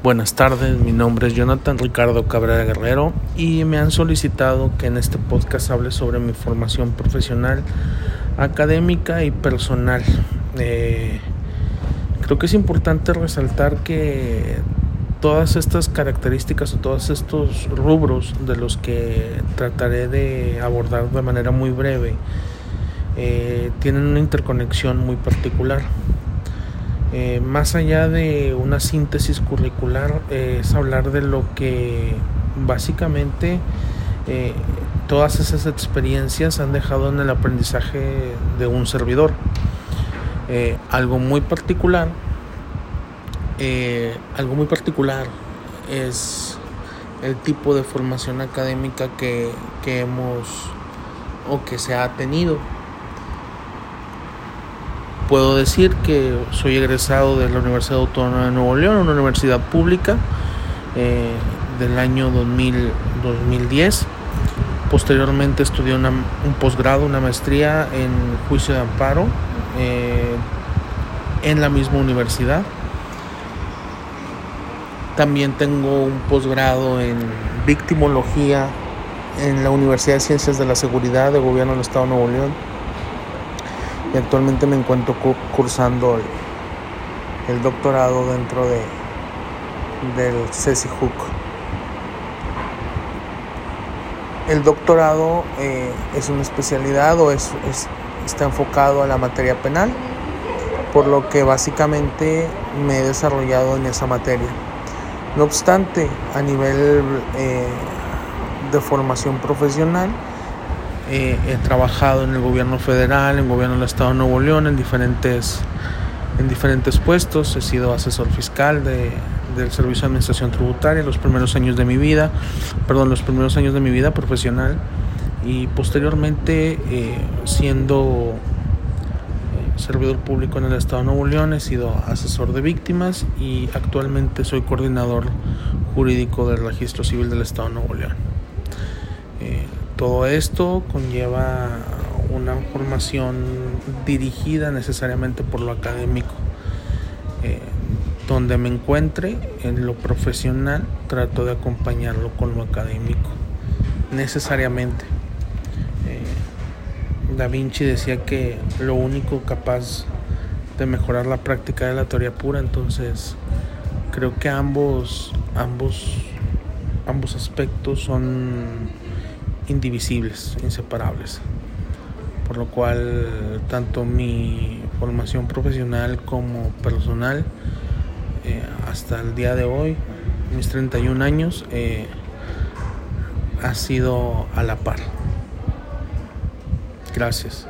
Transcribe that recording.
Buenas tardes, mi nombre es Jonathan Ricardo Cabrera Guerrero y me han solicitado que en este podcast hable sobre mi formación profesional, académica y personal. Eh, creo que es importante resaltar que todas estas características o todos estos rubros de los que trataré de abordar de manera muy breve eh, tienen una interconexión muy particular. Eh, más allá de una síntesis curricular, eh, es hablar de lo que básicamente eh, todas esas experiencias han dejado en el aprendizaje de un servidor. algo muy particular, algo muy particular es el tipo de formación académica que, que hemos o que se ha tenido puedo decir que soy egresado de la Universidad Autónoma de Nuevo León, una universidad pública eh, del año 2000, 2010. Posteriormente estudié un posgrado, una maestría en juicio de amparo eh, en la misma universidad. También tengo un posgrado en victimología en la Universidad de Ciencias de la Seguridad de Gobierno del Estado de Nuevo León y actualmente me encuentro cursando el, doctorado dentro de del CECIJUC. El doctorado eh, es una especialidad o es, está enfocado a la materia penal, por lo que básicamente me he desarrollado en esa materia. No obstante, a nivel eh, de formación profesional, eh, he trabajado en el gobierno federal, en el gobierno del estado de Nuevo León, en diferentes, en diferentes puestos. He sido asesor fiscal de, del Servicio de Administración Tributaria los primeros años de mi vida, perdón, los primeros años de mi vida profesional y posteriormente eh, siendo eh, servidor público en el estado de Nuevo León, he sido asesor de víctimas y actualmente soy coordinador jurídico del registro civil del estado de Nuevo León. Todo esto conlleva una formación dirigida necesariamente por lo académico. Eh, donde me encuentre en lo profesional, trato de acompañarlo con lo académico, necesariamente. Eh, da Vinci decía que lo único capaz de mejorar la práctica de la teoría pura, entonces creo que ambos, ambos, ambos aspectos son indivisibles, inseparables. Por lo cual tanto mi formación profesional como personal eh, hasta el día de hoy, mis 31 años, eh, ha sido a la par. Gracias.